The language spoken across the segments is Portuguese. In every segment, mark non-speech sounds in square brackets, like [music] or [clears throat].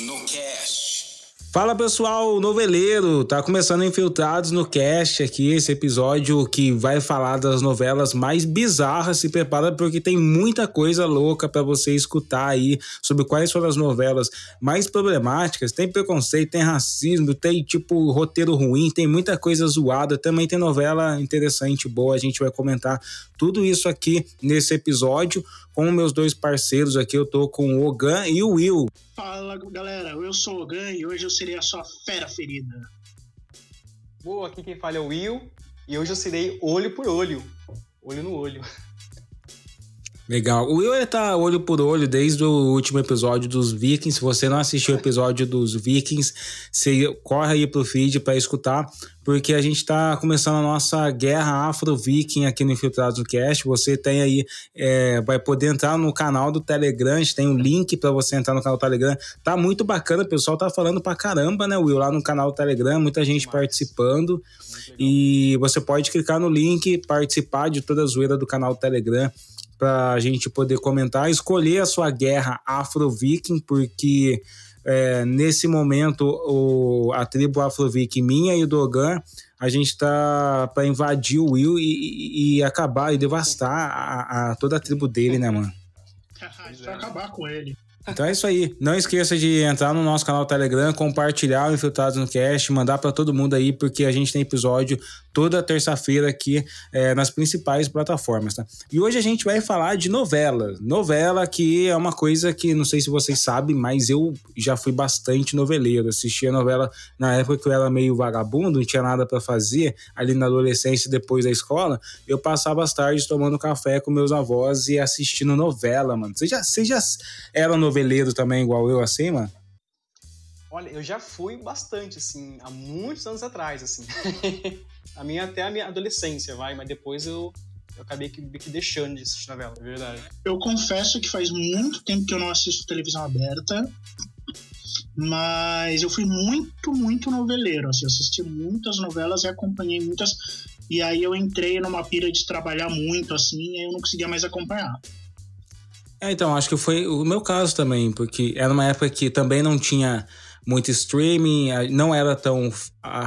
No Cast. Fala pessoal, noveleiro, tá começando Infiltrados no Cast aqui, esse episódio que vai falar das novelas mais bizarras, se prepara porque tem muita coisa louca para você escutar aí sobre quais foram as novelas mais problemáticas, tem preconceito, tem racismo, tem tipo roteiro ruim, tem muita coisa zoada, também tem novela interessante, boa, a gente vai comentar tudo isso aqui nesse episódio com meus dois parceiros aqui, eu tô com o Ogan e o Will. Fala galera, eu sou o Ogan e hoje eu serei a sua fera ferida. Boa, aqui quem fala é o Will e hoje eu serei olho por olho, olho no olho. [laughs] Legal. O Will tá olho por olho desde o último episódio dos Vikings. Se você não assistiu o episódio dos Vikings, você corre aí pro feed para escutar, porque a gente tá começando a nossa guerra afro-viking aqui no Infiltrados no Cast. Você tem aí, é, vai poder entrar no canal do Telegram, a gente tem um link para você entrar no canal do Telegram. Tá muito bacana, o pessoal tá falando pra caramba, né, Will? Lá no canal do Telegram, muita gente participando. E você pode clicar no link, participar de toda a zoeira do canal do Telegram para a gente poder comentar, escolher a sua guerra afro-viking, porque é, nesse momento o, a tribo afro-viking minha e do Dogan, a gente tá para invadir o Will e, e, acabar e devastar a, a, toda a tribo dele, né, mano? [laughs] a gente vai acabar com ele. Então é isso aí. Não esqueça de entrar no nosso canal Telegram, compartilhar o Infiltrados no Cast, mandar para todo mundo aí, porque a gente tem episódio toda terça-feira aqui é, nas principais plataformas, tá? E hoje a gente vai falar de novela. Novela que é uma coisa que não sei se vocês sabem, mas eu já fui bastante noveleiro. Assistia novela na época que eu era meio vagabundo, não tinha nada para fazer, ali na adolescência depois da escola, eu passava as tardes tomando café com meus avós e assistindo novela, mano. Você já, você já era noveleiro também, igual eu, assim, mano? Olha, eu já fui bastante, assim, há muitos anos atrás, assim. [laughs] a minha até a minha adolescência, vai, mas depois eu, eu acabei que, que deixando de assistir novela, é verdade. Eu confesso que faz muito tempo que eu não assisto televisão aberta, mas eu fui muito, muito noveleiro. Assim, eu assisti muitas novelas e acompanhei muitas. E aí eu entrei numa pira de trabalhar muito, assim, e eu não conseguia mais acompanhar. É, então, acho que foi o meu caso também, porque era uma época que também não tinha muito streaming, não era tão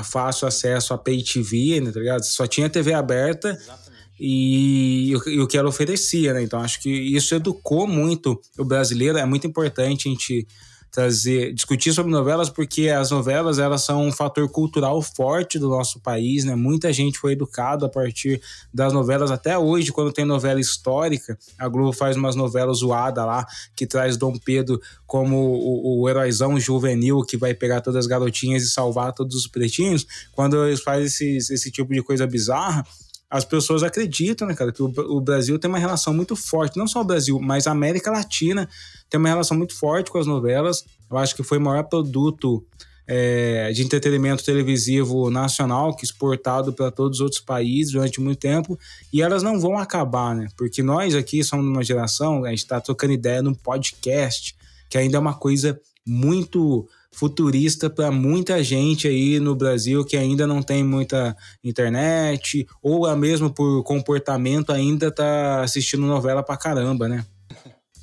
fácil acesso a pay TV, né, tá ligado? Só tinha TV aberta. Exatamente. E, e o que ela oferecia, né? Então acho que isso educou muito o brasileiro. É muito importante a gente trazer, discutir sobre novelas, porque as novelas elas são um fator cultural forte do nosso país, né? Muita gente foi educada a partir das novelas até hoje, quando tem novela histórica, a Globo faz umas novelas zoadas lá, que traz Dom Pedro como o, o heróizão juvenil que vai pegar todas as garotinhas e salvar todos os pretinhos. Quando eles fazem esse, esse tipo de coisa bizarra, as pessoas acreditam, né, cara, que o, o, Brasil tem uma relação muito forte, não só o Brasil, mas a América Latina tem uma relação muito forte com as novelas. Eu acho que foi o maior produto é, de entretenimento televisivo nacional que exportado para todos os outros países durante muito tempo e elas não vão acabar, né? Porque nós aqui somos uma geração, a gente está trocando ideia num podcast que ainda é uma coisa muito futurista para muita gente aí no Brasil que ainda não tem muita internet ou a mesmo por comportamento ainda tá assistindo novela pra caramba, né?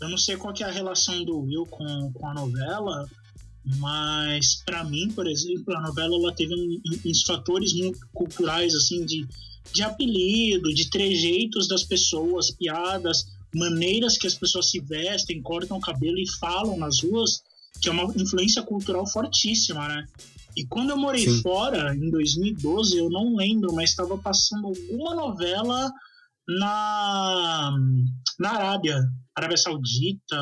Eu não sei qual é a relação do Will com, com a novela, mas para mim, por exemplo, a novela ela teve uns fatores muito culturais assim de de apelido, de trejeitos das pessoas, piadas, maneiras que as pessoas se vestem, cortam o cabelo e falam nas ruas que é uma influência cultural fortíssima, né? E quando eu morei Sim. fora, em 2012, eu não lembro, mas estava passando alguma novela na, na Arábia, Arábia Saudita.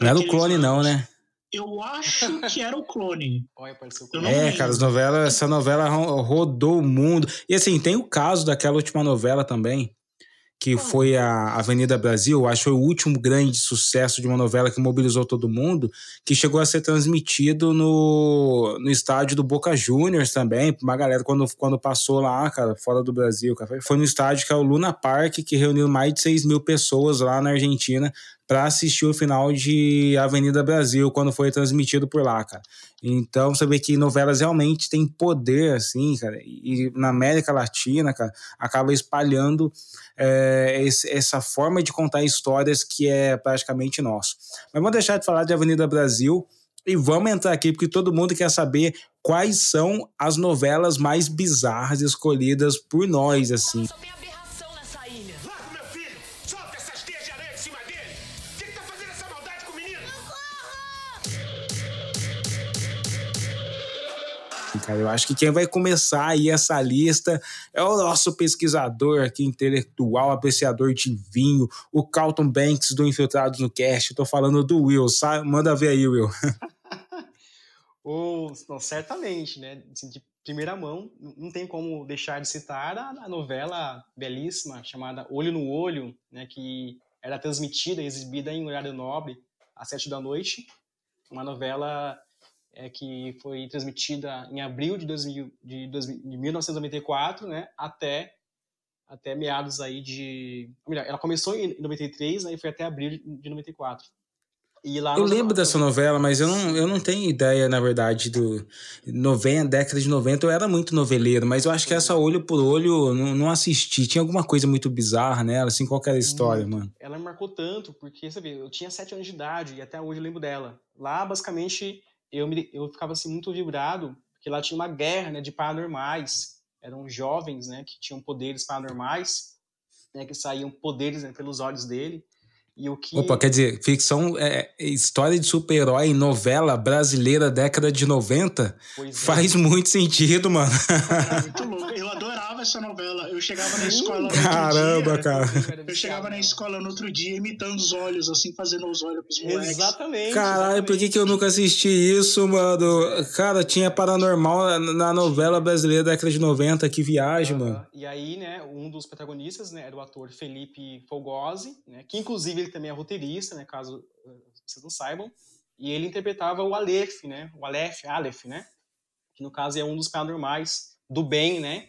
Não era o clone, não, né? Eu acho que era o clone. [laughs] é, cara, as novelas, essa novela rodou o mundo. E assim, tem o caso daquela última novela também, que foi a Avenida Brasil, acho que foi o último grande sucesso de uma novela que mobilizou todo mundo, que chegou a ser transmitido no, no estádio do Boca Juniors também, uma galera quando, quando passou lá, cara, fora do Brasil, foi no estádio que é o Luna Park, que reuniu mais de 6 mil pessoas lá na Argentina, para assistir o final de Avenida Brasil quando foi transmitido por lá, cara. Então você vê que novelas realmente têm poder, assim, cara, e na América Latina, cara, acaba espalhando é, esse, essa forma de contar histórias que é praticamente nosso. Mas vamos deixar de falar de Avenida Brasil e vamos entrar aqui porque todo mundo quer saber quais são as novelas mais bizarras escolhidas por nós, assim. Cara. Eu acho que quem vai começar aí essa lista é o nosso pesquisador aqui, intelectual, apreciador de vinho, o Carlton Banks do Infiltrados no Cast. Tô falando do Will, sabe? Manda ver aí, Will. [laughs] oh, não, certamente, né? Assim, de primeira mão, não tem como deixar de citar a, a novela belíssima chamada Olho no Olho, né? Que era transmitida e exibida em horário nobre às sete da noite. Uma novela é, que foi transmitida em abril de, 2000, de, de 1994, né, até até meados aí de, melhor, ela começou em 93, né, e foi até abril de 94. E lá eu lembro dessa novela, mas eu não, eu não tenho ideia, na verdade, do 90, década de 90, eu era muito noveleiro, mas eu acho que essa olho por olho não, não assisti. Tinha alguma coisa muito bizarra nela, assim, qual era a história, mano? Ela me marcou tanto, porque, sabe, eu tinha sete anos de idade e até hoje eu lembro dela. Lá, basicamente, eu, me, eu ficava assim muito vibrado, porque lá tinha uma guerra né, de paranormais, eram jovens né, que tinham poderes paranormais, né, que saíam poderes né, pelos olhos dele, e o que... Opa, quer dizer, ficção, é, história de super-herói, novela brasileira década de 90, pois é. faz é. muito sentido, mano. É [laughs] muito louco. Eu essa novela. Eu chegava na escola no Caramba, dia, cara. Eu chegava na escola no outro dia imitando os olhos, assim, fazendo os olhos pros moleques. Exatamente. Caralho, exatamente. por que, que eu nunca assisti isso, mano? Cara, tinha paranormal na novela brasileira década de 90, que viagem, mano. E aí, né, um dos protagonistas, né, era o ator Felipe Fogosi, né, que inclusive ele também é roteirista, né, caso eh, vocês não saibam, e ele interpretava o Aleph, né, o Aleph, Aleph, né, que no caso é um dos paranormais do bem, né,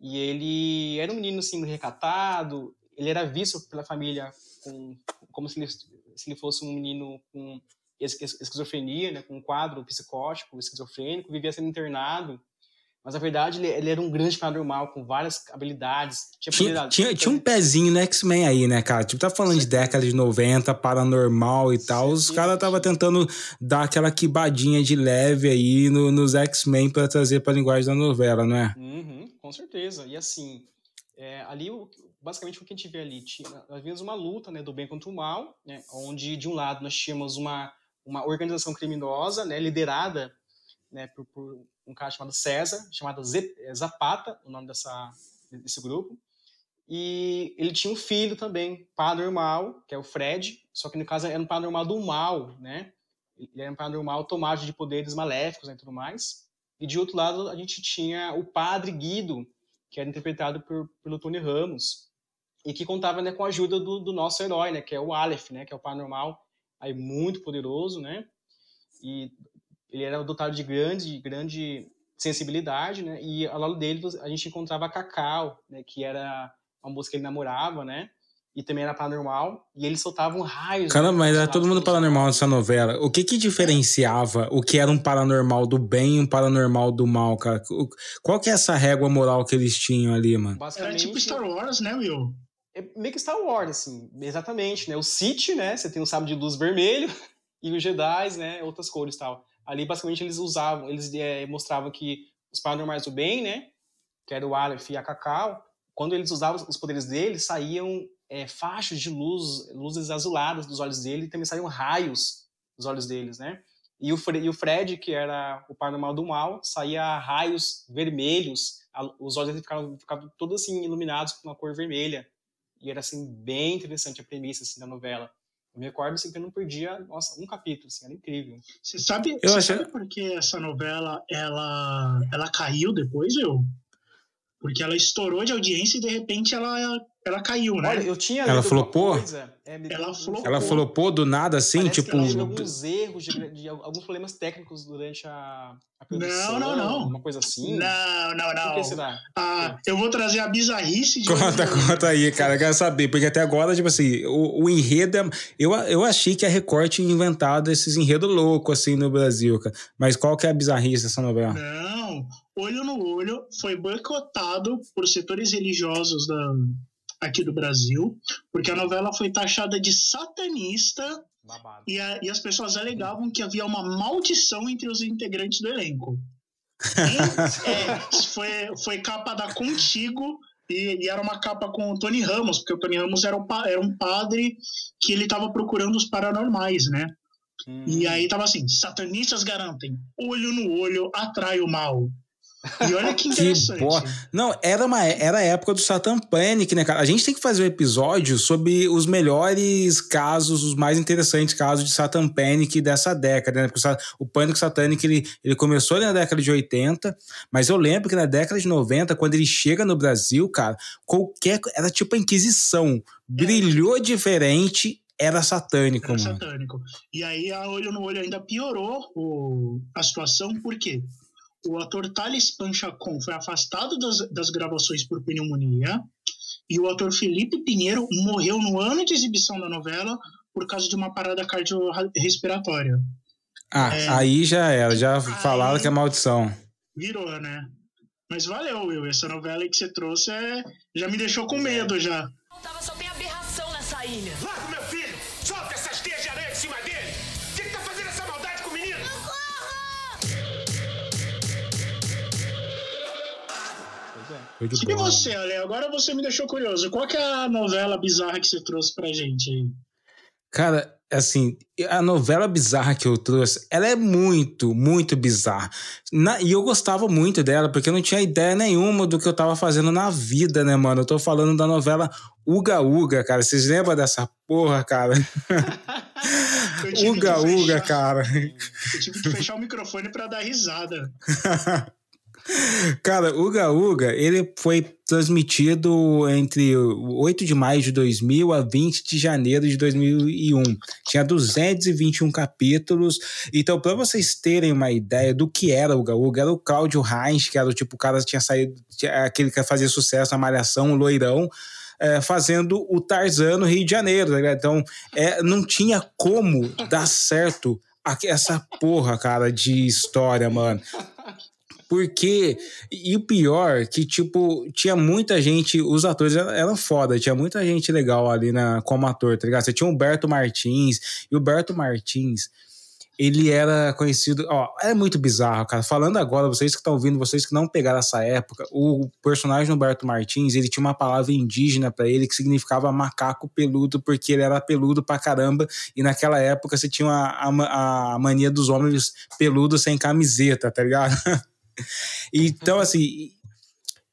e ele era um menino, assim, recatado, ele era visto pela família com, como se ele, se ele fosse um menino com esquizofrenia, né, com um quadro psicótico, esquizofrênico, vivia sendo internado, mas na verdade ele, ele, era um grande paranormal com várias habilidades. Tinha, tinha, tinha, tinha um pezinho no X-Men aí, né, cara? Tipo, tá falando Sim. de década de 90, paranormal e tal. Sim. Os caras tava tentando dar aquela quibadinha de leve aí no, nos X-Men para trazer pra linguagem da novela, não é? Uhum, com certeza. E assim, é, ali, basicamente, o que a gente vê ali, tinha, nós vimos uma luta né, do bem contra o mal, né, onde de um lado nós tínhamos uma, uma organização criminosa, né, liderada né, por, por um cara chamado César, chamado eh, Zapata, o nome dessa, desse grupo. E ele tinha um filho também, paranormal, que é o Fred, só que no caso era um paranormal do mal, né? Ele era um paranormal tomado de poderes maléficos né, e tudo mais. E de outro lado, a gente tinha o padre Guido, que era interpretado por, pelo Tony Ramos, e que contava né, com a ajuda do, do, nosso herói, né, que é o Aleph, né, que é o paranormal aí muito poderoso, né? E ele era dotado de grande, grande sensibilidade, né? E ao lado dele a gente encontrava a Cacau, né? Que era uma moça que ele namorava, né? E também era paranormal. E eles soltavam raios. Caramba, mas era todo mundo paranormal nessa novela. O que que diferenciava o que era um paranormal do bem e um paranormal do mal, cara? Qual que é essa régua moral que eles tinham ali, mano? Era tipo Star Wars, né, Will? É meio que Star Wars, assim. Exatamente, né? O Sith, né? Você tem um sábio de luz vermelho. [laughs] E os Jedi, né? Outras cores e tal ali basicamente eles usavam, eles é, mostravam que os paranormais do bem, né, que era o Aleph e a Cacau, quando eles usavam os poderes deles, saíam é, faixas de luz, luzes azuladas dos olhos dele e também saíam raios dos olhos deles, né? E o, e o Fred, que era o paranormal do mal, saía raios vermelhos, a, os olhos dele ficavam, ficavam todos assim iluminados com uma cor vermelha. E era assim bem interessante a premissa assim da novela. Eu me recordo assim, que eu não perdia, nossa, um capítulo, assim, era incrível. Você sabe, eu você achei... sabe por que essa novela ela, ela caiu depois, eu? Porque ela estourou de audiência e de repente ela ela caiu, né? Olha, eu tinha Ela flopou? coisa, é, me- Ela flopou. Ela flopou do nada assim, parece que tipo. ela teve alguns erros, de, de alguns problemas técnicos durante a, a produção. não, não. Uma coisa assim. Não, não, Por não. que será? Ah, eu vou trazer a bizarrice de. Conta, conta aí, cara. Eu quero saber, porque até agora, tipo assim, o, o enredo. é- Eu, eu achei que a Record tinha inventado esses enredos loucos, assim, no Brasil, cara. Mas qual que é a bizarrice dessa novela? Não, Olho no Olho foi boicotado por setores religiosos da, aqui do Brasil, porque a novela foi taxada de satanista e, a- e as pessoas alegavam que havia uma maldição entre os integrantes do elenco. E, é, foi, foi capa da Contigo e, e era uma capa com o Tony Ramos, porque o Tony Ramos era um, era um padre que ele estava procurando os paranormais, né? Hum. E aí tava assim, satanistas garantem, olho no olho atrai o mal. E olha que [laughs] Que interessante. Não, era, uma, era a época do Satan Panic, né, cara? A gente tem que fazer um episódio sobre os melhores casos, os mais interessantes casos de Satan Panic dessa década, né? Porque o Pânico Satânico, ele, ele começou ali na década de 80, mas eu lembro que na década de 90, quando ele chega no Brasil, cara, qualquer... Era tipo a Inquisição. Brilhou diferente, era satânico, Era mano. satânico. E aí a olho no olho ainda piorou o- a situação, porque o ator Thales Panchacon foi afastado das, das gravações por pneumonia e o ator Felipe Pinheiro morreu no ano de exibição da novela por causa de uma parada cardiorrespiratória. Ah, É. aí já era, já falaram que é maldição. Virou, né? Mas valeu, Will. Essa novela aí que você trouxe é... já me deixou com medo já. Tava só tem aberração nessa ilha. Larga E boa. você, Ale? Agora você me deixou curioso. Qual é a novela bizarra que você trouxe pra gente aí? Cara, assim, a novela bizarra que eu trouxe, ela é muito, muito bizarra. Na- e eu gostava muito dela, porque eu não tinha ideia nenhuma do que eu tava fazendo na vida, né, mano? Eu tô falando da novela Uga Uga, cara. Vocês lembram dessa porra, cara? [laughs] Uga Uga, fechar- cara. Eu tive que fechar o microfone pra dar risada. [laughs] Cara, Uga Uga, ele foi transmitido entre 8 de maio de 2000 a 20 de janeiro de 2001. Tinha 221 capítulos. Então, para vocês terem uma ideia do que era o Uga Uga, era o Cláudio Reis, que era o tipo, o cara tinha saído, aquele que fazia sucesso na Malhação, o loirão, é, fazendo o Tarzan no Rio de Janeiro, tá? Então, é, não tinha como dar certo essa porra, cara, de história, mano. Porque, e o pior, que, tipo, tinha muita gente, os atores eram, foda, tinha muita gente legal ali na, como ator, tá ligado? Você tinha o Humberto Martins, e o Humberto Martins, ele era conhecido, ó, é muito bizarro, cara. Falando agora, vocês que estão ouvindo, vocês que não pegaram essa época, o personagem Humberto Martins, ele tinha uma palavra indígena pra ele que significava macaco peludo, porque ele era peludo pra caramba, e naquela época você tinha a, a, a mania dos homens peludos sem camiseta, tá ligado? [laughs] [laughs] então, assim,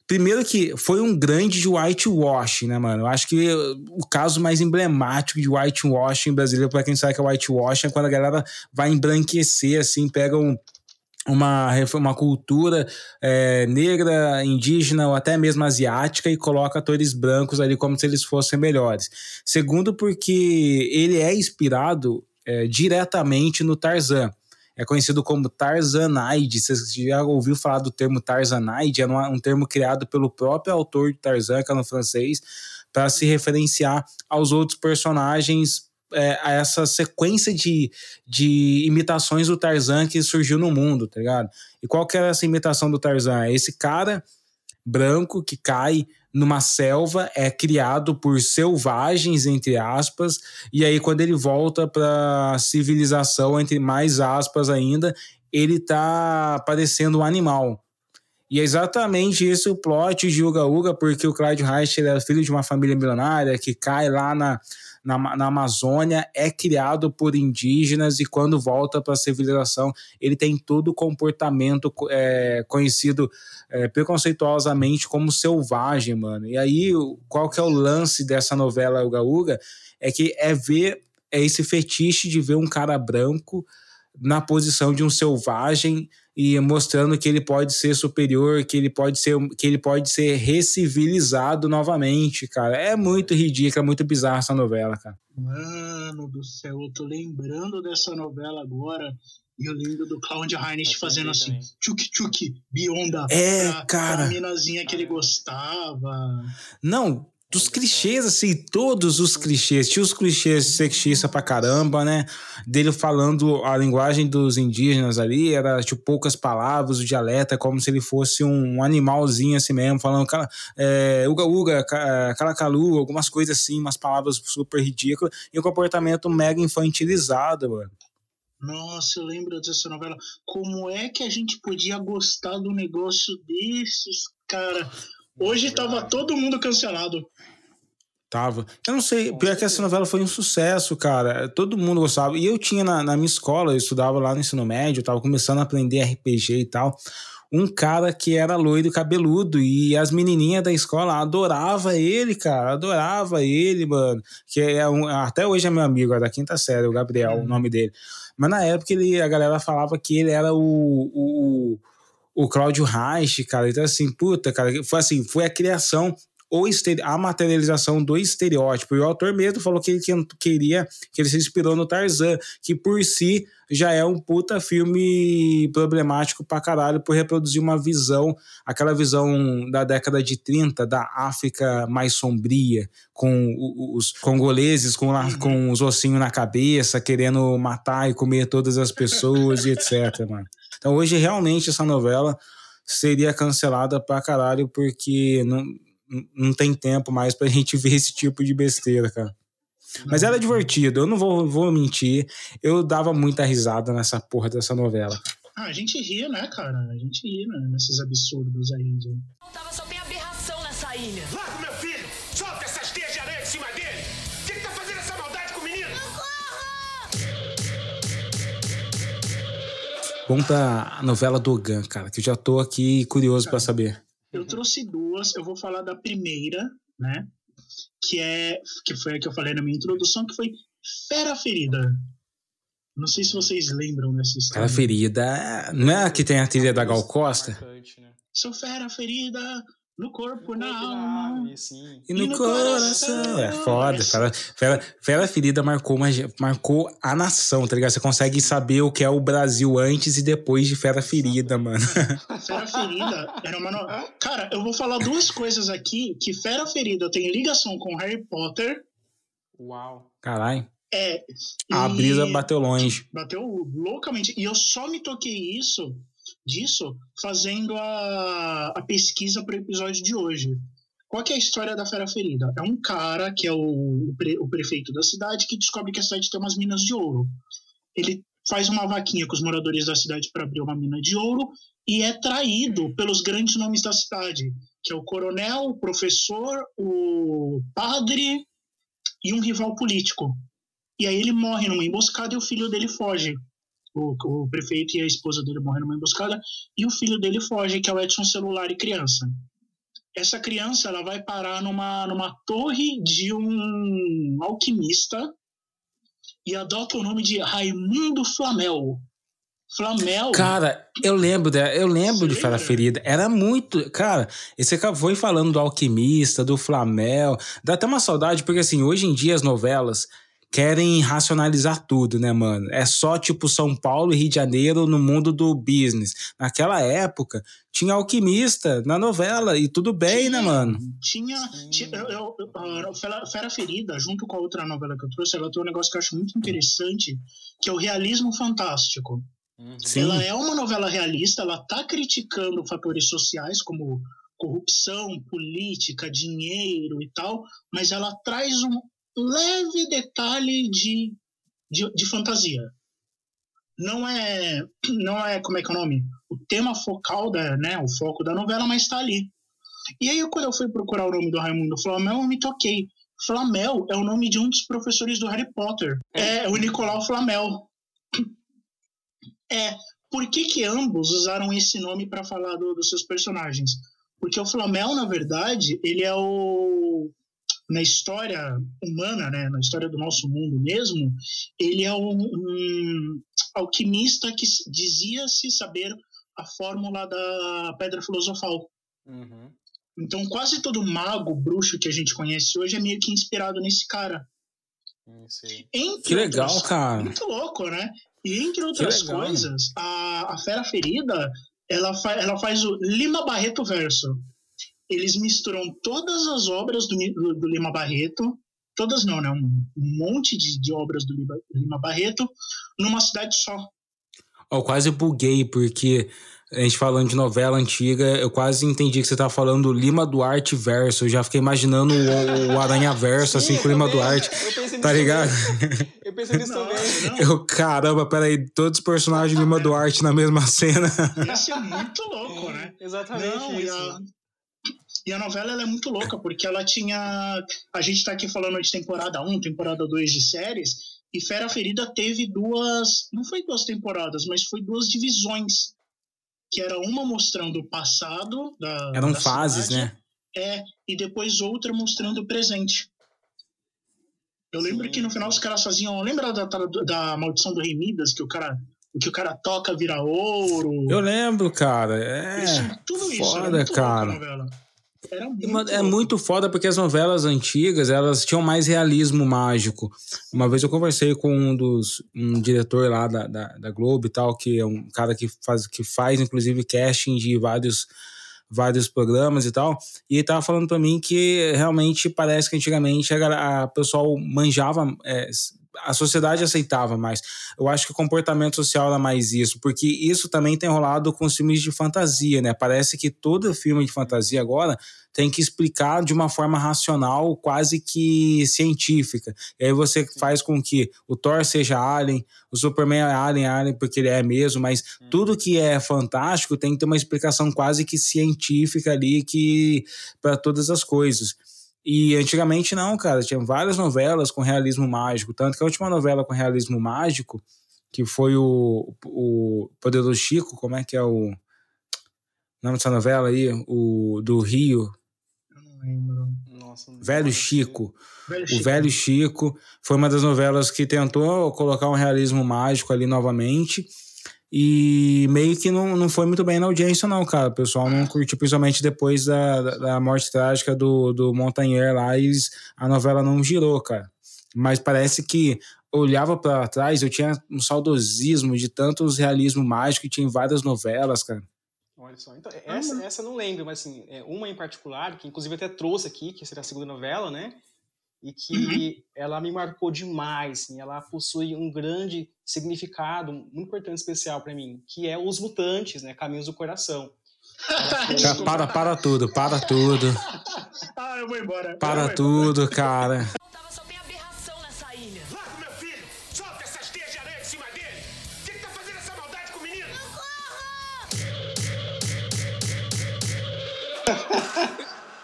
Primeiro que foi um grande whitewash, né, mano? Eu acho que o caso mais emblemático de whitewash em brasileiro, pra quem sabe que é whitewash, é quando a galera vai embranquecer, assim, pega um, uma, uma cultura é, negra, indígena ou até mesmo asiática e coloca atores brancos ali como se eles fossem melhores. Segundo, porque ele é inspirado é, diretamente no Tarzan é conhecido como Tarzanide. Você já ouviu falar do termo Tarzanide? É um termo criado pelo próprio autor de Tarzan, que é no francês, para se referenciar aos outros personagens, é, a essa sequência de, de imitações do Tarzan que surgiu no mundo, tá ligado? E qual que era essa imitação do Tarzan? É esse cara branco que cai numa selva, é criado por selvagens, entre aspas, e aí quando ele volta para civilização, entre mais aspas ainda, ele tá parecendo um animal. E é exatamente esse o plot de Uga Uga, porque o Clyde Reich é filho de uma família milionária que cai lá na, na, na Amazônia, é criado por indígenas e quando volta para a civilização, ele tem todo o comportamento é, conhecido é, preconceituosamente como selvagem, mano. E aí, qual que é o lance dessa novela Uga Uga? É que é ver é esse fetiche de ver um cara branco na posição de um selvagem e mostrando que ele pode ser superior, que ele pode ser, que ele pode ser recivilizado novamente, cara. É muito ridículo, é muito bizarra essa novela, cara. Mano do céu, eu tô lembrando dessa novela agora. E eu lembro do Clown de Heinrich fazendo assim, tchuk tchuk, bionda. É, pra, cara. Pra minazinha que ele gostava. Não, dos clichês, assim, todos os clichês. Tinha os clichês sexista pra caramba, né? Dele falando a linguagem dos indígenas ali, era tipo poucas palavras, o dialeto é como se ele fosse um animalzinho assim mesmo, falando é, uga uga, ca- calacalu, algumas coisas assim, umas palavras super ridículas, e um comportamento mega infantilizado, mano. Nossa, eu lembro dessa novela. Como é que a gente podia gostar do negócio desses, cara? Hoje tava todo mundo cancelado. Tava. Eu não sei, pior que essa novela foi um sucesso, cara. Todo mundo gostava. E eu tinha na, na minha escola, eu estudava lá no ensino médio, eu tava começando a aprender RPG e tal. Um cara que era loiro e cabeludo. E as menininhas da escola adoravam ele, cara. Adorava ele, mano. Que é um, até hoje é meu amigo, é da quinta série, o Gabriel, o nome dele. Mas na época ele, a galera falava que ele era o, o, o Cláudio Reich, cara. Então, assim, puta, cara, foi assim, foi a criação ou a materialização do estereótipo. E o autor mesmo falou que ele que- queria, que ele se inspirou no Tarzan, que por si já é um puta filme problemático pra caralho por reproduzir uma visão, aquela visão da década de 30 da África mais sombria, com os congoleses com, a- com os ossinhos na cabeça, querendo matar e comer todas as pessoas e etc, mano. Então hoje realmente essa novela seria cancelada pra caralho porque não, não tem tempo mais pra [laughs] gente ver esse tipo de besteira, cara. Mas era divertido, eu não vou, vou mentir. Eu dava muita risada nessa porra dessa novela. Ah, a gente ria, né, cara? A gente ria né, nesses absurdos aí. De... Tava só tem aberração nessa ilha. Larga meu Conta a novela Dogan, cara, que eu já tô aqui curioso pra saber. Eu trouxe duas, eu vou falar da primeira, né? Que é que foi a que eu falei na minha introdução, que foi Fera Ferida. Não sei se vocês lembram dessa história. Cara ferida, não é a que tem a trilha da Gal Costa? Marcante, né? Sou fera ferida no corpo, na Corpo e alma. alma, e assim. E no, no coração. coração. É foda. Fera, fera, fera ferida marcou, uma, marcou a nação, tá ligado? Você consegue saber o que é o Brasil antes e depois de Fera Ferida, mano. [laughs] Fera Ferida era uma. No... Cara, eu vou falar duas coisas aqui que Fera Ferida tem ligação com Harry Potter. Uau. Caralho. É. A brisa bateu longe. Bateu loucamente. E eu só me toquei isso, disso fazendo a, a pesquisa para o episódio de hoje. Qual é a história da Fera Ferida? É um cara que é o, o, pre- o prefeito da cidade que descobre que a cidade tem umas minas de ouro. Ele faz uma vaquinha com os moradores da cidade para abrir uma mina de ouro e é traído pelos grandes nomes da cidade, que é o coronel, o professor, o padre e um rival político. E aí ele morre numa emboscada e o filho dele foge. O, o prefeito e a esposa dele morrem numa emboscada e o filho dele foge, que é o Edson Celular e criança. Essa criança ela vai parar numa, numa torre de um alquimista e adota o nome de Raimundo Flamel. Flamel. Cara, eu lembro eu lembro Você de Fera? Ferida. Era muito. Cara, cara foi falando do alquimista, do Flamel. Dá até uma saudade, porque assim, hoje em dia as novelas querem racionalizar tudo, né, mano? É só tipo São Paulo e Rio de Janeiro no mundo do business. Naquela época, tinha alquimista na novela e tudo bem, né, mano? Tinha. tinha eu, eu- eu- Fera Ferida, junto com a outra novela que eu trouxe, ela tem um negócio que eu acho muito interessante, que é o realismo fantástico. Uhum. Sim. Ela é uma novela realista, ela tá criticando fatores sociais como corrupção, política, dinheiro e tal, mas ela traz um leve detalhe de, de, de fantasia. Não é, não é, como é que é o nome? O tema focal, da, né, o foco da novela, mas tá ali. E aí, quando eu fui procurar o nome do Raimundo Flamel, eu me toquei. Flamel é o nome de um dos professores do Harry Potter. É, o Nicolau Flamel. É, por que, que ambos usaram esse nome para falar do- dos seus personagens? Porque o Flamel, na verdade, ele é o. Na história humana, né, na história do nosso mundo mesmo, ele é um, um alquimista que dizia-se saber a fórmula da Pedra Filosofal. Uhum. Então, quase todo mago, bruxo que a gente conhece hoje é meio que inspirado nesse cara. Hum, Que legal, outras- cara. Muito louco, né? E entre outras coisas, a, a Fera Ferida, ela, fa, ela faz o Lima Barreto verso. Eles misturam todas as obras do, do, do Lima Barreto, todas não, né? Um, um monte de, de obras do Lima, Lima Barreto, numa cidade só. Ó, Eu quase buguei, porque a gente falando de novela antiga, eu quase entendi que você tava falando do Lima Duarte verso. Eu já fiquei imaginando o, o Aranha verso, assim, Sim, com o Lima Duarte. eu pensei Tá ligado? também. Eu pensei nisso Não, também. não. Eu, caramba, peraí, todos os personagens de Lima Duarte na mesma cena. Esse é muito louco, né? Exatamente Não, e isso. E a novela ela é muito louca, porque ela tinha. A gente tá aqui falando de temporada 1, temporada 2 de séries, e Fera Ferida teve duas. Não foi duas temporadas, mas foi duas divisões. Que era uma mostrando o passado da. Eram da fases, cidade, né? É, e depois outra mostrando o presente. Eu lembro Sim. que no final os caras faziam. Lembra da, da, maldição do Rei Midas, que o cara. O que o cara toca vira ouro. Eu lembro, cara. É. Isso, tudo isso. foda, cara. Muito É louco. muito foda porque as novelas antigas, elas tinham mais realismo mágico. Uma vez eu conversei com um dos um diretor lá da, da, da Globo e tal, que é um cara que faz, que faz inclusive casting de vários vários programas e tal, e ele tava falando pra mim que realmente parece que antigamente a, a pessoal manjava, é, a sociedade aceitava mais. Eu acho que o comportamento social era mais isso, porque isso também tem rolado com os filmes de fantasia, né? Parece que todo filme de fantasia agora tem que explicar de uma forma racional, quase que científica. E aí você faz com que o Thor seja alien, o Superman é alien, alien porque ele é mesmo, mas tudo que é fantástico tem que ter uma explicação quase que científica ali que para todas as coisas. E antigamente não, cara, tinha várias novelas com realismo mágico, tanto que a última novela com realismo mágico, que foi o, o Poderoso Chico, como é que é o nome dessa novela aí? O do Rio, Eu não lembro. Nossa, Velho Chico. Velho O Chico. Velho Chico foi uma das novelas que tentou colocar um realismo mágico ali novamente. E meio que não, não foi muito bem na audiência, não, cara. O pessoal não curtiu, principalmente depois da, da, morte trágica do, do Montanher lá, e a novela não girou, cara. Mas parece que olhava pra trás, eu tinha um saudosismo de tantos realismo mágico que tinha em várias novelas, cara. Olha só. Então, essa, essa eu não lembro, mas assim, é, uma em particular, que inclusive até trouxe aqui, que será a segunda novela, né? E que ela me marcou demais, assim, ela possui um grande significado, muito importante, especial para mim, que é Os Mutantes, né? Caminhos do Coração. [laughs] Cara, para, para tudo, para tudo, Ah, eu vou embora. Eu para vou tudo, cara. Dele! Quem tá?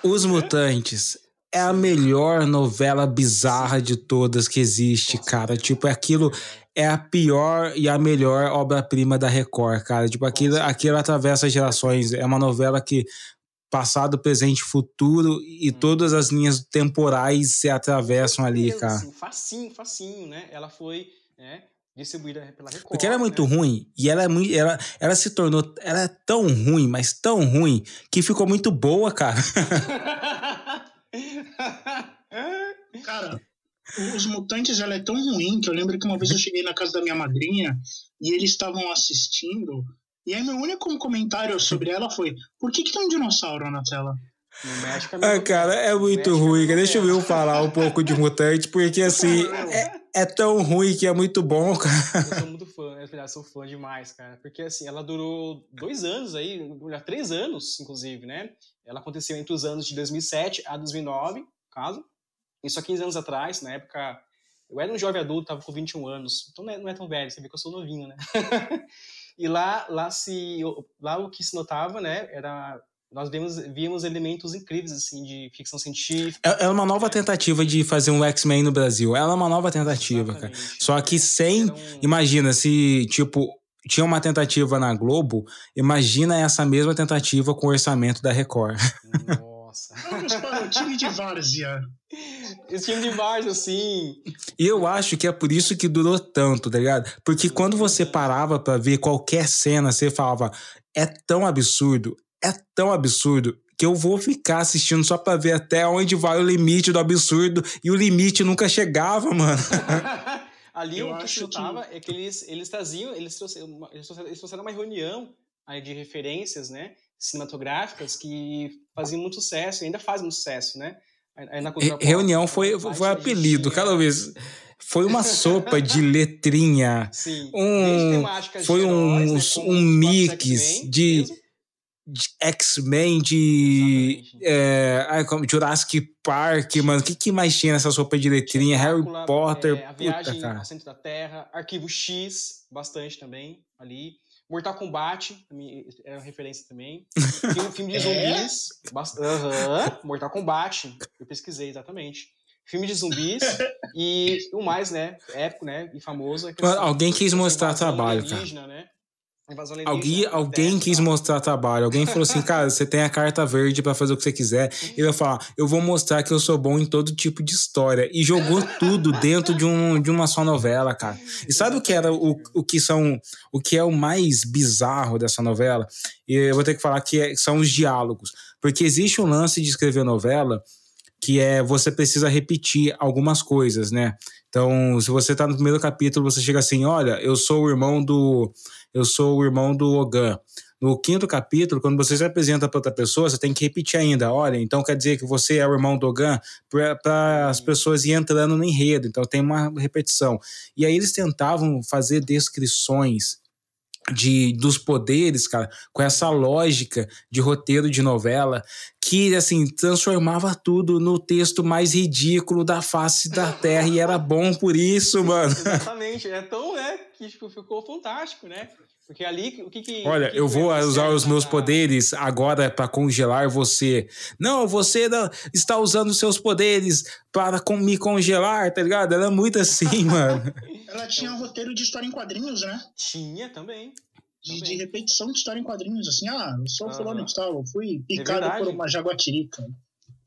Os Mutantes é a melhor novela bizarra de todas que existe, cara. Tipo, aquilo é a pior e a melhor obra-prima da Record, cara. Tipo, aquilo, aquilo atravessa gerações. É uma novela que passado, presente, futuro e todas as linhas temporais se atravessam ali, cara. Assim, facinho, facinho, né? Ela foi né, distribuída pela Record. Porque ela é muito né? ruim e ela é muito, ela, ela se tornou, ela é tão ruim, mas tão ruim que ficou muito boa, cara. [laughs] [laughs] Cara, Os Mutantes ela é tão ruim que eu lembro que uma vez eu cheguei na casa da minha madrinha e eles estavam assistindo. E aí meu único comentário sobre ela foi: por que, que tem um dinossauro na tela? No México é Ah, cara, é muito México ruim. mesmo Deixa eu eu falar um pouco de Mutante, porque assim, é, é tão ruim que é muito bom, cara. Eu sou muito fã, eu aliás, sou fã demais, cara. Porque assim, ela durou dois anos aí, três anos, inclusive, né? Ela aconteceu entre os anos de 2007 a 2009, no caso. Isso há 15 anos atrás, na época. Eu era um jovem adulto, tava com 21 anos. Então não é, não é tão velho, você vê que eu sou novinho, né? [laughs] e lá, lá, se, lá o que se notava, né? Era. Nós vimos, víamos elementos incríveis, assim, de ficção científica. É é uma nova tentativa de fazer um X-Men no Brasil. Ela é uma nova tentativa, cara. Exatamente. Só que sem. Um- Imagina se, tipo, tinha uma tentativa na Globo, imagina essa mesma tentativa com o orçamento da Record. Nossa. Vamos para o time de Várzea. Esse time de Várzea, assim. E eu acho que é por isso que durou tanto, tá ligado? Porque quando você parava pra ver qualquer cena, você falava, é tão absurdo, é tão absurdo que eu vou ficar assistindo só pra ver até onde vai o limite do absurdo e o limite nunca chegava, mano. [laughs] Ali Eu o que notava que- é que eles, eles traziam, eles trouxeram, uma, eles trouxeram, uma reunião aí de referências, né, cinematográficas que faziam muito sucesso e ainda fazem muito sucesso, né? Re- Reunião foi, foi apelido, cada vez. Foi uma sopa de [laughs] letrinha. Sim, um- foi heróis, né, um mix de- mesmo. De X-Men, de é, Jurassic Park, mano. O que, que mais tinha nessa sopa de letrinha? Harry Potter. é, a puta, Viagem cara. ao Centro da Terra, Arquivo X, bastante também ali. Mortal Kombat, era uma referência também. Filme, [laughs] filme de É? zumbis. bas- Aham, Mortal Kombat, eu pesquisei exatamente. Filme de zumbis e o mais, né, épico, né, e famoso é alguém quis mostrar trabalho, cara. Né? Alienígena Alguém, alguém quis mostrar trabalho. Alguém falou assim, cara, você tem a carta verde pra fazer o que você quiser. Ele vai falar, eu vou mostrar que eu sou bom em todo tipo de história. E jogou tudo dentro de, um, de uma só novela, cara. E sabe o que era o, o que são o que é o mais bizarro dessa novela? E eu vou ter que falar que é- são os diálogos, porque existe um lance de escrever novela que é você precisa repetir algumas coisas, né? Então, se você tá no primeiro capítulo, você chega assim, olha, eu sou o irmão do eu sou o irmão do Ogan. No quinto capítulo, quando você se apresenta para outra pessoa, você tem que repetir ainda. Olha, então quer dizer que você é o irmão do Ogan para as pessoas irem entrando no enredo. Então tem uma repetição. E aí eles tentavam fazer descrições de dos poderes, cara, com essa lógica de roteiro de novela que assim transformava tudo no texto mais ridículo da face da terra e era bom por isso, [laughs] mano. Exatamente, é tão, né, que tipo, ficou fantástico, né? Porque ali, o que que... Olha, que eu vou usar os meus poderes agora para congelar você. Não, você não está usando seus poderes para com- me congelar, tá ligado? Era muito assim, [laughs] mano. Ela tinha um roteiro de história em quadrinhos, né? Tinha também. De, de repetição de história em quadrinhos, assim, ah, eu sou Aham. fulano de tal, eu fui picado verdade. por uma jaguatirica.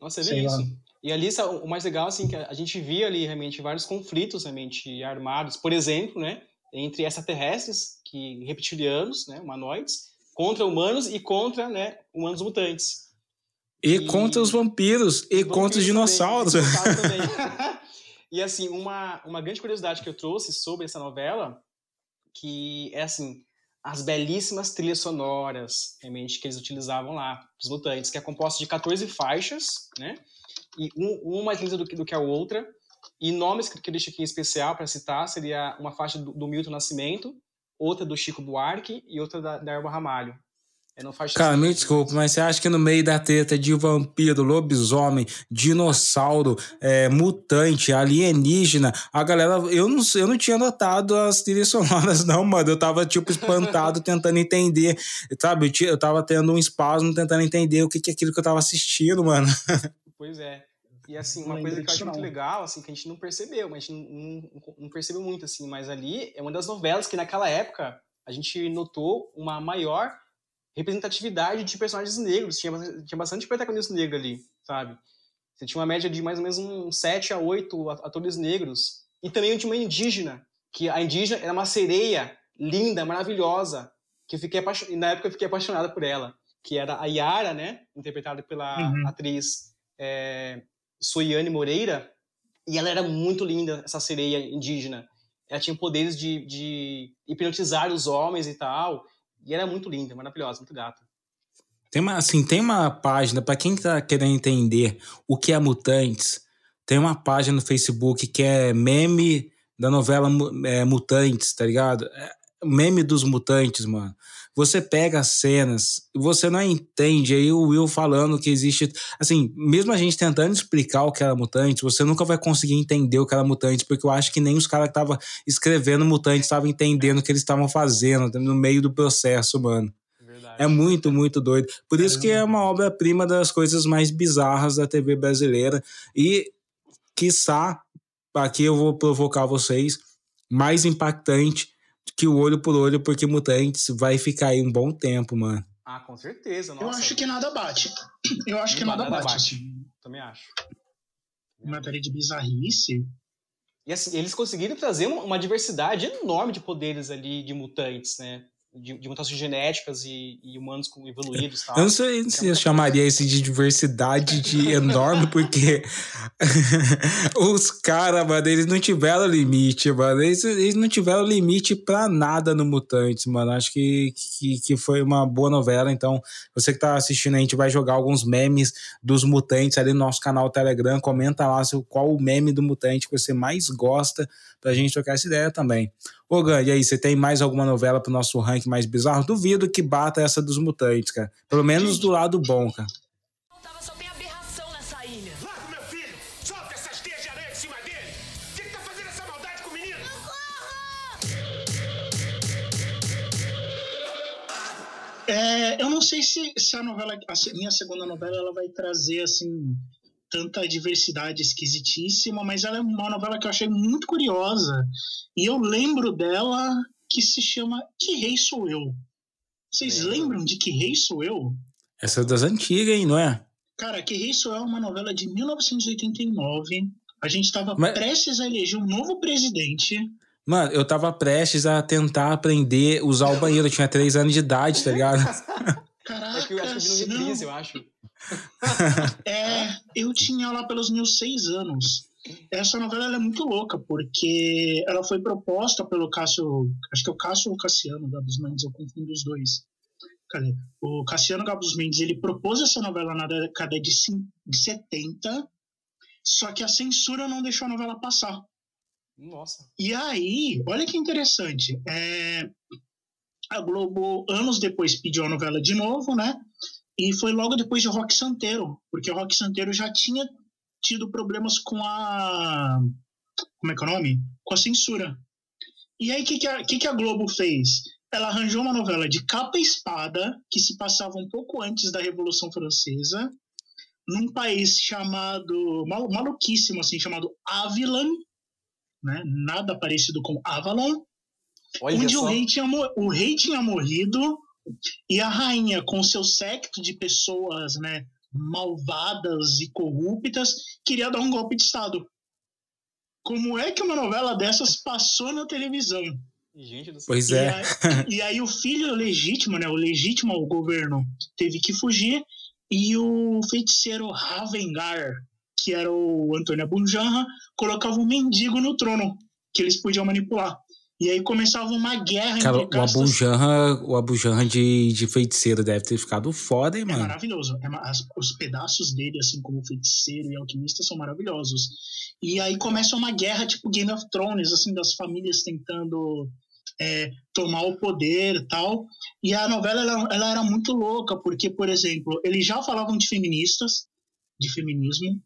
Nossa, você Sei vê lá. isso. E ali, o mais legal, assim, que a gente via ali realmente vários conflitos realmente armados, por exemplo, né, entre extraterrestres, que reptilianos, né, humanoides, contra humanos e contra, né, humanos mutantes. E E- contra os vampiros, e Os contra os vampiros dinossauros. também, os dinossauros [laughs] também. [laughs] e assim, uma, uma grande curiosidade que eu trouxe sobre essa novela, que é assim, as belíssimas trilhas sonoras, realmente, que eles utilizavam lá, os mutantes, que é composta de 14 faixas, né? E um, uma mais linda do que, do que a outra. E nomes que, que eu deixo aqui em especial para citar seria uma faixa do, do Milton Nascimento, outra do Chico Buarque e outra da, da Erva Ramalho. Faixas Cara, me desculpa, mas você acha que no meio da treta de vampiro, lobisomem, dinossauro, é, mutante, alienígena, a galera. Eu não, eu não tinha notado as trilhas [laughs] sonoras, não, mano. Eu tava, tipo, espantado, tentando entender. Sabe, eu, tinha, eu tava tendo um espasmo tentando entender o que, que é aquilo que eu tava assistindo, mano. [laughs] Pois é. E assim, Não uma coisa lembrei que eu acho muito não. legal, assim, que a gente não percebeu, mas a gente não, não- não percebeu muito, assim, mas ali é uma das novelas que naquela época a gente notou uma maior representatividade de personagens negros. Tinha, tinha bastante protagonista negro ali, sabe? Você tinha uma média de mais ou menos uns 7 a 8 atores negros. E também tinha uma indígena, que a indígena era uma sereia linda, maravilhosa, que eu fiquei apaixonado, e na época eu fiquei apaixonada por ela, que era a Yara, né, interpretada pela Uhum. atriz é, Soiane Moreira, e ela era muito linda, essa sereia indígena. Ela tinha poderes de, de hipnotizar os homens e tal, e era muito linda, maravilhosa, muito gata. Tem uma, assim, tem uma página, pra quem tá querendo entender o que é Mutantes, tem uma página no Facebook que é meme da novela é, Mutantes, tá ligado? É, meme dos mutantes, mano. Você pega as cenas, você não entende. Aí o Will falando que existe. Assim, mesmo a gente tentando explicar o que era Mutantes, você nunca vai conseguir entender o que era Mutantes, porque eu acho que nem os caras que estavam escrevendo Mutantes estavam entendendo o que eles estavam fazendo no meio do processo, mano. É muito, muito doido. Por isso que é uma obra-prima das coisas mais bizarras da TV brasileira. E, quiçá, aqui eu vou provocar vocês, mais impactante que o olho por olho, porque Mutantes vai ficar aí um bom tempo, mano. Ah, com certeza. Eu Nossa, acho que nada bate. [clears throat] Eu acho que nada, nada bate. bate. assim. Também acho. Matéria de bizarrice. E assim, eles conseguiram trazer uma, uma diversidade enorme de poderes ali de mutantes, né? De, de mutações genéticas e, e humanos com evoluídos tal. Eu não sei se eu chamaria isso de diversidade de [laughs] enorme, porque [laughs] os caras, mano, eles não tiveram limite, mano. Eles, eles não tiveram limite pra nada no Mutantes, mano. Acho que, que, que foi uma boa novela. Então, você que tá assistindo, a gente vai jogar alguns memes dos Mutantes ali no nosso canal Telegram. Comenta lá qual o meme do Mutante que você mais gosta pra gente trocar essa ideia também. Ô, Gan, e aí, você tem mais alguma novela pro nosso ranking mais bizarro? Duvido que bata essa dos Mutantes, cara. Pelo menos do lado bom, cara. Tá? É, eu não sei se, se a novela, a minha segunda novela, ela vai trazer assim tanta diversidade esquisitíssima, mas ela é uma novela que eu achei muito curiosa e eu lembro dela que se chama Que Rei Sou Eu. Vocês Lembro. lembram de Que Rei Sou Eu? Essa é das antigas, hein, não é? Cara, Que Rei Sou Eu é uma novela de 1989. A gente estava Mas- prestes a eleger um novo presidente. Mano, eu tava prestes a tentar aprender a usar o banheiro. Eu tinha três anos de idade, tá ligado? [laughs] Caraca, É que eu acho que eu vi no reprise, eu acho. [laughs] É, eu tinha lá pelos meus seis anos. Essa novela ela é muito louca, porque ela foi proposta pelo Cássio. Acho que é o Cássio ou o Cassiano Gabos Mendes, eu confundo os dois. Cadê? O Cassiano Gabos Mendes ele propôs essa novela na década de, de 70, só que a censura não deixou a novela passar. Nossa. E aí, olha que interessante. é, a Globo, anos depois, pediu a novela de novo, né? E foi logo depois de Rock Santeiro, porque o Rock Santeiro já tinha tido problemas com a. Como é que é o nome? Com a censura. E aí, o que, que, a, que, que a Globo fez? Ela arranjou uma novela de capa e espada, que se passava um pouco antes da Revolução Francesa, num país chamado. mal- maluquíssimo, assim, chamado Avilan, né? Nada parecido com Avalon, Olha onde o rei, tinha, o rei tinha morrido e a rainha, com seu séquito de pessoas né, malvadas e corruptas, queria dar um golpe de Estado. Como é que uma novela dessas passou na televisão? Gente do céu. Pois E é. aí, e aí o filho legítimo, né, o legítimo ao governo, teve que fugir e o feiticeiro Ravengar, que era o Antônio Abunjanra, colocava um mendigo no trono que eles podiam manipular. E aí começava uma guerra Cara, entre o castas. Abujanra, o Abujanra de, de feiticeiro deve ter ficado foda, hein, É mano? maravilhoso. É as- os pedaços dele, assim como feiticeiro e alquimista, são maravilhosos. E aí começa uma guerra tipo Game of Thrones, assim, das famílias tentando é, tomar o poder e tal. E a novela, ela, ela era muito louca, porque, por exemplo, eles já falavam de feministas, de feminismo.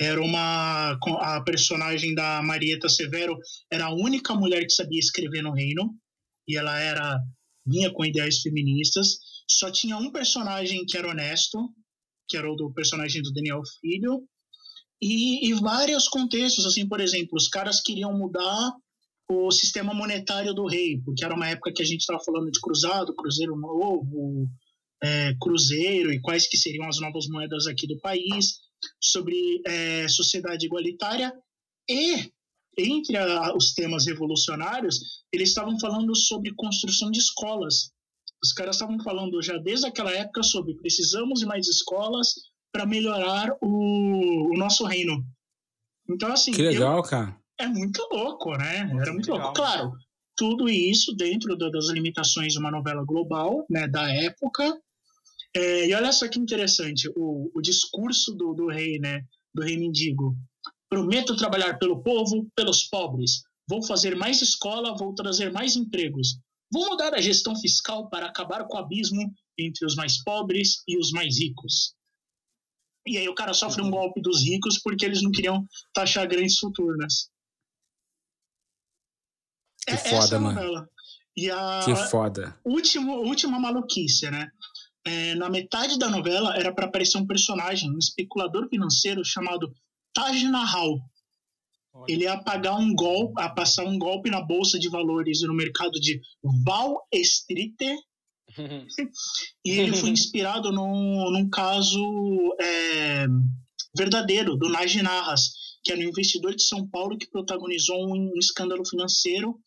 Era uma... A personagem da Marieta Severo era a única mulher que sabia escrever no reino. E ela era... vinha com ideais feministas só tinha um personagem que era honesto, que era o do personagem do Daniel Filho, e, e vários contextos, assim, por exemplo, os caras queriam mudar o sistema monetário do rei, porque era uma época que a gente estava falando de cruzado, cruzeiro novo, é, cruzeiro e quais que seriam as novas moedas aqui do país, sobre é, sociedade igualitária e entre a- os temas revolucionários, eles estavam falando sobre construção de escolas. Os caras estavam falando já desde aquela época sobre precisamos de mais escolas para melhorar o, o nosso reino. Então, assim, Que eu- legal, cara. é muito louco, né? Nossa, Era muito legal. louco. Claro, tudo isso dentro da- das limitações de uma novela global, né, da época. É, e olha só que interessante, o, o discurso do, do rei, né, do rei mendigo. Prometo trabalhar pelo povo, pelos pobres. Vou fazer mais escola, vou trazer mais empregos. Vou mudar a gestão fiscal para acabar com o abismo entre os mais pobres e os mais ricos. E aí o cara sofre um golpe dos ricos porque eles não queriam taxar grandes fortunas. Que É- foda, é mano. a Que foda. último, última maluquice, né? É, na metade da novela era para aparecer um personagem, um especulador financeiro chamado Taj. Olha. Ele ia pagar um golpe, a passar um golpe na bolsa de valores no mercado de Wall Street [laughs] e ele foi inspirado num, num caso é, verdadeiro do Nagy Narras, que era um investidor de São Paulo que protagonizou um, um escândalo financeiro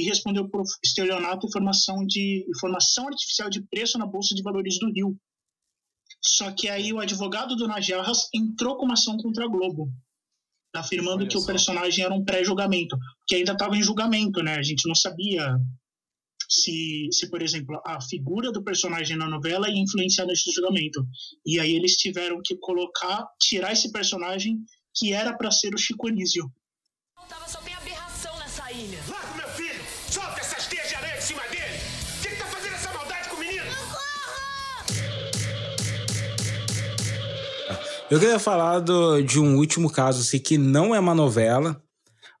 e respondeu por estelionato e formação, de, informação artificial de preço na Bolsa de Valores do Rio. Só que aí o advogado do Najarras entrou com uma ação contra a Globo, afirmando que o personagem era um pré-julgamento, que ainda estava em julgamento, né? A gente não sabia se, se, por exemplo, a figura do personagem na novela ia influenciar nesse julgamento. E aí eles tiveram que colocar, tirar esse personagem que era para ser o Chico Anísio. Tava só tem aberração nessa ilha. Eu queria falar do- de um último caso, assim, que não é uma novela,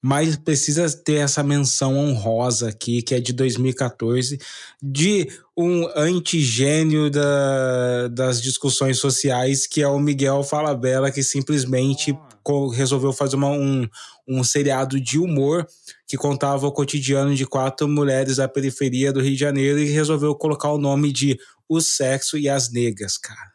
mas precisa ter essa menção honrosa aqui, que é de 2014, de um antigênio da, das discussões sociais, que é o Miguel Falabella, que simplesmente co- resolveu fazer uma- um, um seriado de humor que contava o cotidiano de quatro mulheres da periferia do Rio de Janeiro e resolveu colocar o nome de O Sexo e as Negras, cara.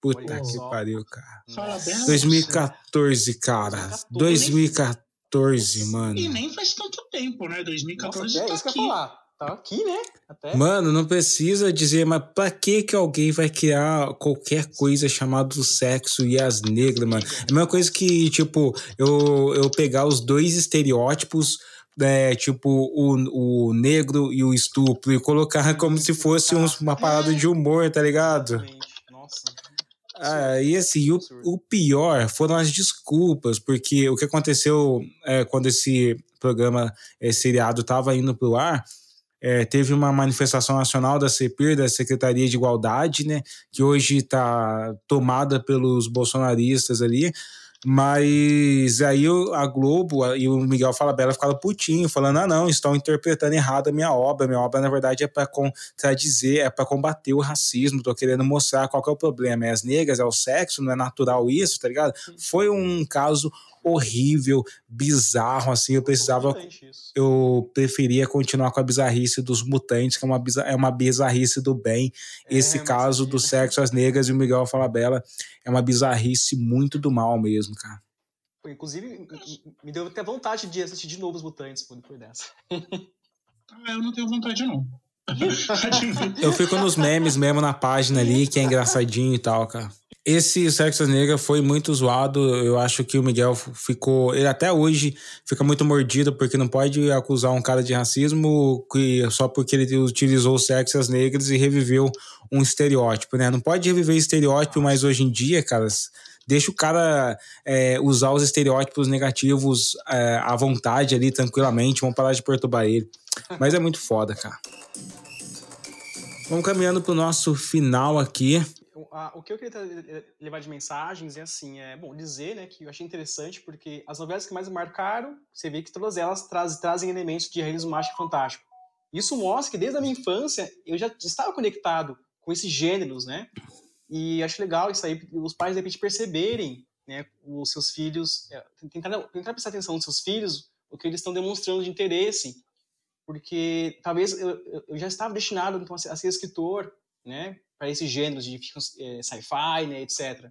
Puta Olha que só. pariu, cara. Fala bem, 2014, cara. 2014, mano. E nem faz tanto tempo, né? 2014 Nossa, é tá isso que eu aqui. ia falar. Tá aqui, né? Até. Mano, não precisa dizer, mas pra que que alguém vai criar qualquer coisa chamada sexo e as negras, mano? É a mesma coisa que, tipo, eu, eu pegar os dois estereótipos, é, tipo, o, o negro e o estupro, e colocar como se fosse uns- uma parada de humor, tá ligado? Exatamente. Nossa. Ah, e assim, o, o pior foram as desculpas, porque o que aconteceu é, quando esse programa, esse seriado, estava indo pro ar, é, teve uma manifestação nacional da CEPIR, da Secretaria de Igualdade, né, que hoje está tomada pelos bolsonaristas ali, mas aí a Globo e o Miguel Falabella ficaram putinho, falando: ah, não, estão interpretando errado a minha obra. Minha obra, na verdade, é para contradizer, é para combater o racismo. Tô querendo mostrar qual que é o problema. É as negras, é o sexo, não é natural isso, tá ligado? Foi um caso horrível, bizarro, assim. Eu precisava eu preferia continuar com a bizarrice dos mutantes, que é uma, é uma bizarrice do bem. Esse É, mas caso do né? sexo às negras e o Miguel Falabella é uma bizarrice muito do mal mesmo, cara. Inclusive, me deu até vontade de assistir de novo os Mutantes depois dessa. Ah, eu não tenho vontade, não. [laughs] Eu fico nos memes mesmo na página ali, que é engraçadinho e tal, cara. Esse Sexo às Negras foi muito zoado. Eu acho que o Miguel ficou. Ele até hoje fica muito mordido, porque não pode acusar um cara de racismo que, só porque ele utilizou às negras e reviveu um estereótipo, né? Não pode reviver estereótipo, mas hoje em dia, cara, deixa o cara é, usar os estereótipos negativos é, à vontade ali, tranquilamente. Vamos parar de perturbar ele. Mas é muito foda, cara. Vamos caminhando pro nosso final aqui. O, a- o que eu queria tra- levar de mensagens é assim, é bom dizer, né, que eu achei interessante porque as novelas que mais marcaram, você vê que todas elas traz, trazem elementos de realismo mágico fantástico. Isso mostra que desde a minha infância eu já estava conectado com esses gêneros, né? E acho legal isso aí, os pais de repente perceberem, né, os seus filhos, é, tentar, tentar prestar atenção nos seus filhos, o que eles estão demonstrando de interesse, porque talvez eu, eu- já estava destinado então, a ser escritor, né, para esses gêneros de eh, sci-fi, né, etc.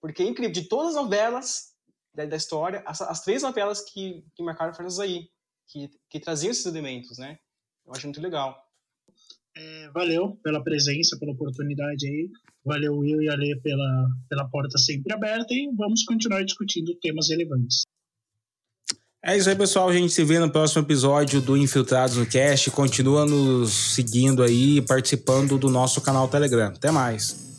Porque é incrível, de todas as novelas da, da história, as, as três novelas que, que marcaram foram aí, que, que traziam esses elementos, né? Eu acho muito legal. É, valeu pela presença, pela oportunidade aí. Valeu, Will e Ale, pela, pela porta sempre aberta. E vamos continuar discutindo temas relevantes. É isso aí, pessoal. A gente se vê no próximo episódio do Infiltrados no Cast. Continua nos seguindo aí, participando do nosso canal Telegram. Até mais.